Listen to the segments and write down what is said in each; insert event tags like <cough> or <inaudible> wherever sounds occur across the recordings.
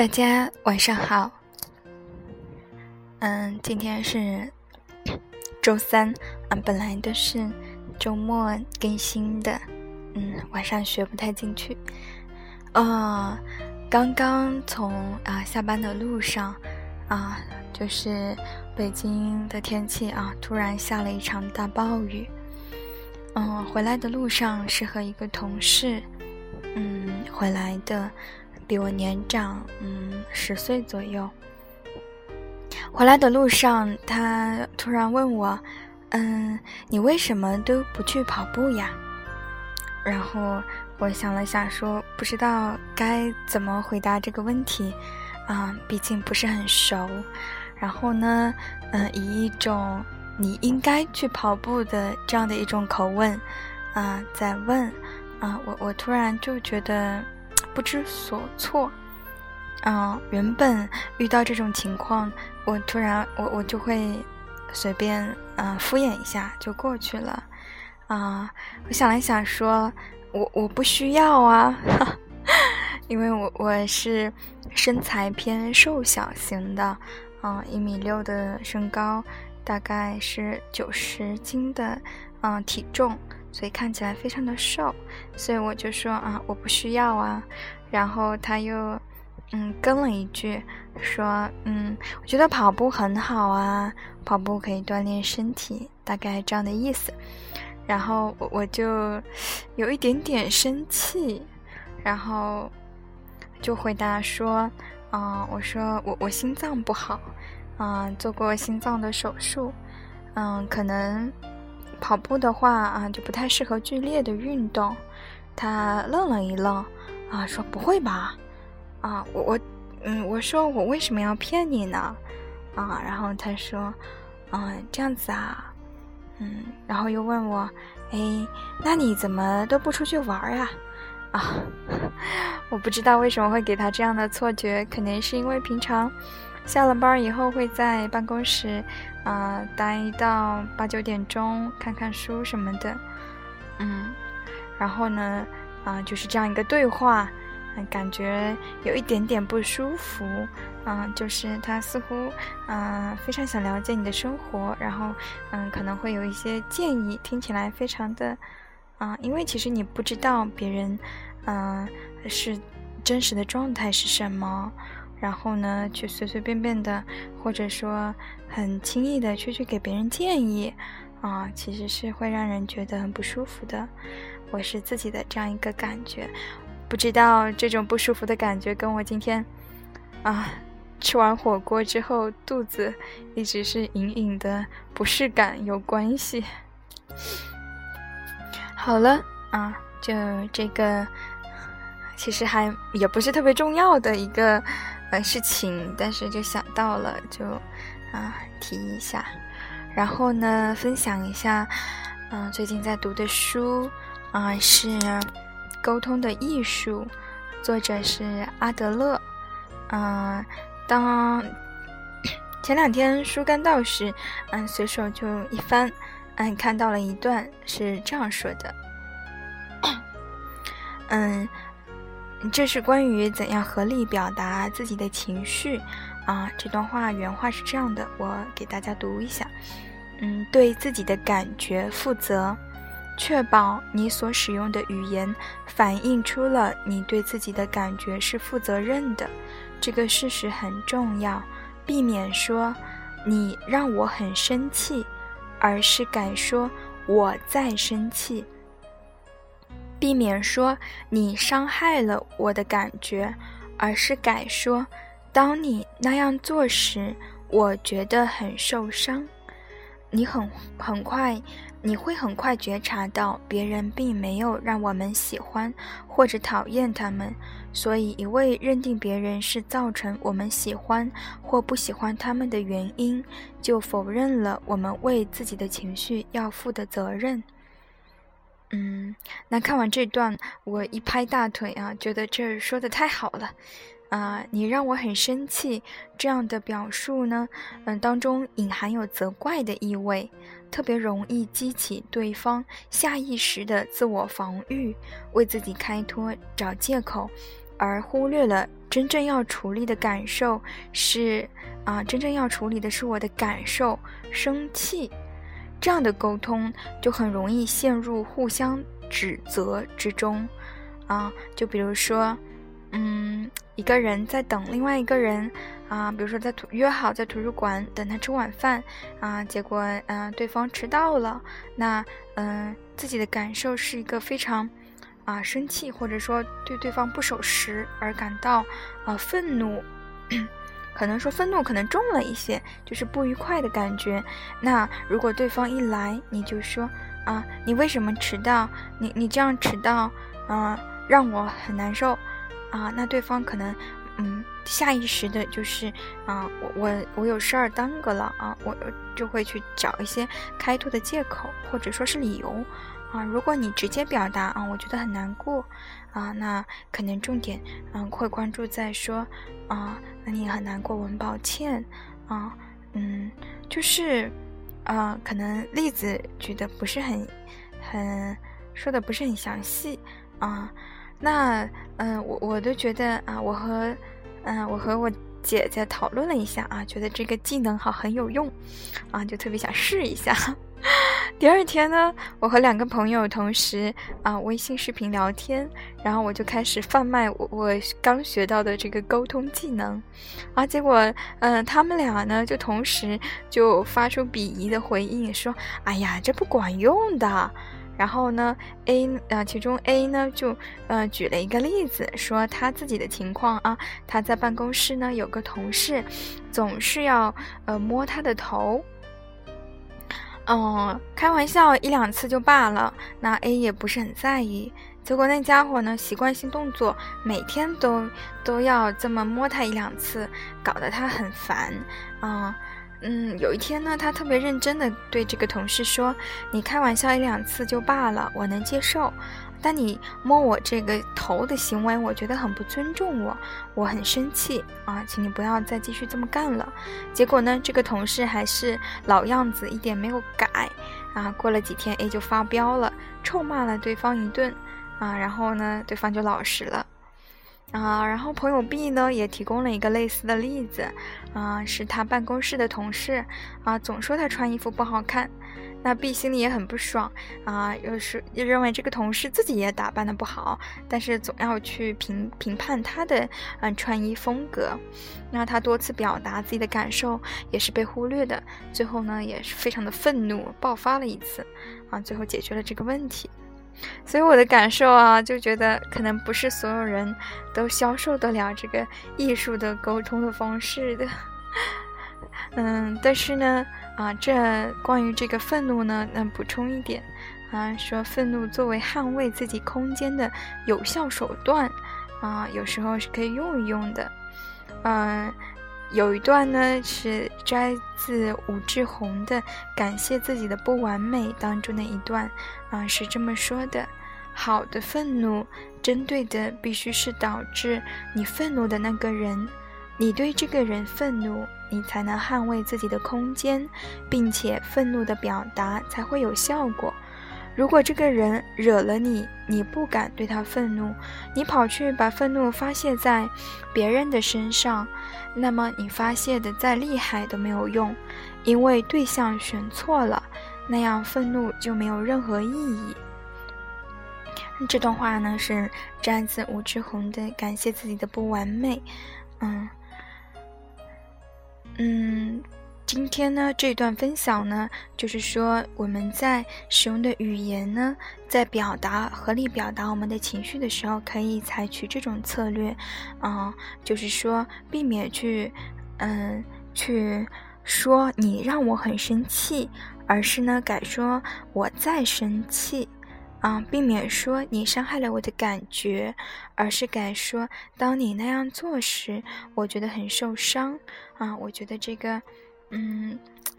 大家晚上好。嗯，今天是周三啊，本来都是周末更新的。嗯，晚上学不太进去。啊，刚刚从啊下班的路上啊，就是北京的天气啊，突然下了一场大暴雨。嗯，回来的路上是和一个同事，嗯，回来的。比我年长，嗯，十岁左右。回来的路上，他突然问我：“嗯，你为什么都不去跑步呀？”然后我想了想，说不知道该怎么回答这个问题，啊，毕竟不是很熟。然后呢，嗯，以一种你应该去跑步的这样的一种口吻，啊，在问，啊，我我突然就觉得。不知所措，嗯，原本遇到这种情况，我突然我我就会随便嗯敷衍一下就过去了，啊，我想了想说，我我不需要啊，<laughs> 因为我我是身材偏瘦小型的，嗯，一米六的身高，大概是九十斤的嗯体重。所以看起来非常的瘦，所以我就说啊，我不需要啊。然后他又，嗯，跟了一句，说，嗯，我觉得跑步很好啊，跑步可以锻炼身体，大概这样的意思。然后我我就有一点点生气，然后就回答说，嗯，我说我我心脏不好，嗯，做过心脏的手术，嗯，可能。跑步的话啊，就不太适合剧烈的运动。他愣了一愣，啊，说不会吧？啊，我我嗯，我说我为什么要骗你呢？啊，然后他说，嗯，这样子啊，嗯，然后又问我，哎，那你怎么都不出去玩呀？啊，<laughs> 我不知道为什么会给他这样的错觉，肯定是因为平常。下了班以后会在办公室，啊，待到八九点钟，看看书什么的，嗯，然后呢，啊，就是这样一个对话，感觉有一点点不舒服，嗯，就是他似乎，啊，非常想了解你的生活，然后，嗯，可能会有一些建议，听起来非常的，啊，因为其实你不知道别人，嗯，是真实的状态是什么。然后呢，去随随便便的，或者说很轻易的去去给别人建议，啊，其实是会让人觉得很不舒服的。我是自己的这样一个感觉，不知道这种不舒服的感觉跟我今天啊吃完火锅之后肚子一直是隐隐的不适感有关系。好了啊，就这个，其实还也不是特别重要的一个。呃，事情，但是就想到了，就啊提一下，然后呢，分享一下，嗯，最近在读的书啊是《沟通的艺术》，作者是阿德勒。嗯，当前两天书刚到时，嗯，随手就一翻，嗯，看到了一段是这样说的，<coughs> 嗯。这是关于怎样合理表达自己的情绪，啊，这段话原话是这样的，我给大家读一下。嗯，对自己的感觉负责，确保你所使用的语言反映出了你对自己的感觉是负责任的，这个事实很重要。避免说“你让我很生气”，而是改说“我在生气”。避免说你伤害了我的感觉，而是改说，当你那样做时，我觉得很受伤。你很很快，你会很快觉察到别人并没有让我们喜欢或者讨厌他们，所以一味认定别人是造成我们喜欢或不喜欢他们的原因，就否认了我们为自己的情绪要负的责任。嗯，那看完这段，我一拍大腿啊，觉得这说的太好了，啊，你让我很生气，这样的表述呢，嗯，当中隐含有责怪的意味，特别容易激起对方下意识的自我防御，为自己开脱找借口，而忽略了真正要处理的感受是啊，真正要处理的是我的感受，生气。这样的沟通就很容易陷入互相指责之中，啊，就比如说，嗯，一个人在等另外一个人，啊，比如说在图约好在图书馆等他吃晚饭，啊，结果嗯对方迟到了，那嗯自己的感受是一个非常啊生气，或者说对对方不守时而感到啊愤怒。可能说愤怒可能重了一些，就是不愉快的感觉。那如果对方一来，你就说啊，你为什么迟到？你你这样迟到，嗯，让我很难受啊。那对方可能嗯下意识的就是啊，我我我有事儿耽搁了啊，我就会去找一些开脱的借口或者说是理由啊。如果你直接表达啊，我觉得很难过。啊，那可能重点，嗯，会关注在说，啊，那你很难过，我很抱歉，啊，嗯，就是，啊，可能例子举的不是很，很说的不是很详细，啊，那，嗯，我我都觉得啊，我和，嗯，我和我姐姐讨论了一下啊，觉得这个技能好很有用，啊，就特别想试一下。第二天呢，我和两个朋友同时啊微信视频聊天，然后我就开始贩卖我我刚学到的这个沟通技能，啊，结果嗯他们俩呢就同时就发出鄙夷的回应，说哎呀这不管用的。然后呢 A 啊其中 A 呢就呃举了一个例子，说他自己的情况啊，他在办公室呢有个同事总是要呃摸他的头。嗯，开玩笑一两次就罢了，那 A 也不是很在意。结果那家伙呢，习惯性动作，每天都都要这么摸他一两次，搞得他很烦。嗯嗯，有一天呢，他特别认真的对这个同事说：“你开玩笑一两次就罢了，我能接受。”但你摸我这个头的行为，我觉得很不尊重我，我很生气啊，请你不要再继续这么干了。结果呢，这个同事还是老样子，一点没有改啊。过了几天，A 就发飙了，臭骂了对方一顿啊，然后呢，对方就老实了啊。然后朋友 B 呢，也提供了一个类似的例子啊，是他办公室的同事啊，总说他穿衣服不好看。那 B 心里也很不爽啊，又是又认为这个同事自己也打扮的不好，但是总要去评评判他的嗯穿衣风格。那他多次表达自己的感受也是被忽略的，最后呢也是非常的愤怒，爆发了一次啊，最后解决了这个问题。所以我的感受啊，就觉得可能不是所有人都消受得了这个艺术的沟通的方式的。嗯，但是呢。啊，这关于这个愤怒呢，那补充一点，啊，说愤怒作为捍卫自己空间的有效手段，啊，有时候是可以用一用的。嗯，有一段呢是摘自武志红的《感谢自己的不完美》当中的一段，啊，是这么说的：好的愤怒，针对的必须是导致你愤怒的那个人。你对这个人愤怒，你才能捍卫自己的空间，并且愤怒的表达才会有效果。如果这个人惹了你，你不敢对他愤怒，你跑去把愤怒发泄在别人的身上，那么你发泄的再厉害都没有用，因为对象选错了，那样愤怒就没有任何意义。这段话呢是摘自吴志红的《感谢自己的不完美》，嗯。嗯，今天呢这段分享呢，就是说我们在使用的语言呢，在表达合理表达我们的情绪的时候，可以采取这种策略，啊，就是说避免去，嗯，去说你让我很生气，而是呢改说我在生气。啊，避免说你伤害了我的感觉，而是改说当你那样做时，我觉得很受伤。啊，我觉得这个，嗯，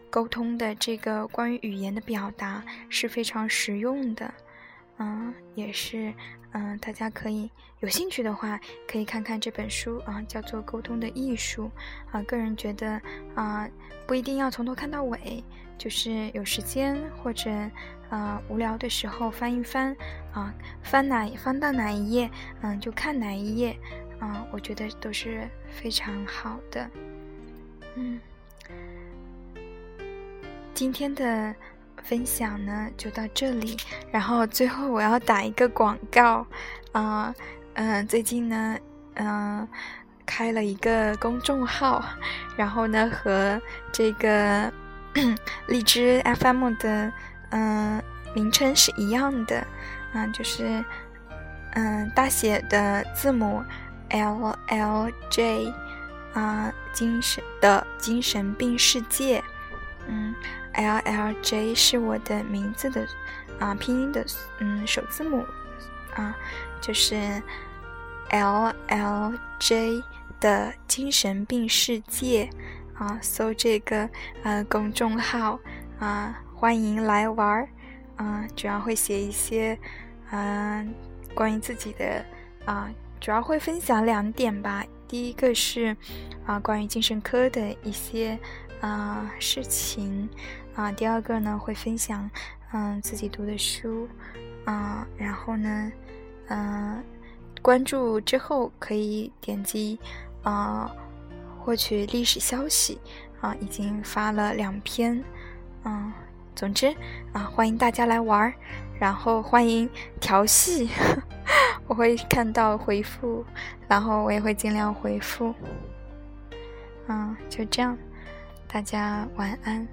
沟通的这个关于语言的表达是非常实用的。嗯，也是，嗯，大家可以有兴趣的话，可以看看这本书啊，叫做《沟通的艺术》啊。个人觉得啊，不一定要从头看到尾，就是有时间或者。啊，无聊的时候翻一翻，啊，翻哪翻到哪一页，嗯，就看哪一页，啊，我觉得都是非常好的。嗯，今天的分享呢就到这里，然后最后我要打一个广告。啊，嗯，最近呢，嗯，开了一个公众号，然后呢和这个 <clears throat> 荔枝 FM 的嗯名称是一样的，嗯，就是嗯大写的字母 L L J。啊，精神的精神病世界，嗯，L L J 是我的名字的啊拼音的嗯首字母啊，就是 L L J 的精神病世界啊，搜这个呃公众号啊，欢迎来玩儿啊，主要会写一些嗯关于自己的啊，主要会分享两点吧。第一个是，啊，关于精神科的一些啊事情，啊，第二个呢会分享，嗯，自己读的书，啊，然后呢，嗯，关注之后可以点击，啊，获取历史消息，啊，已经发了两篇，嗯，总之，啊，欢迎大家来玩儿，然后欢迎调戏。<laughs> 我会看到回复，然后我也会尽量回复。嗯，就这样，大家晚安。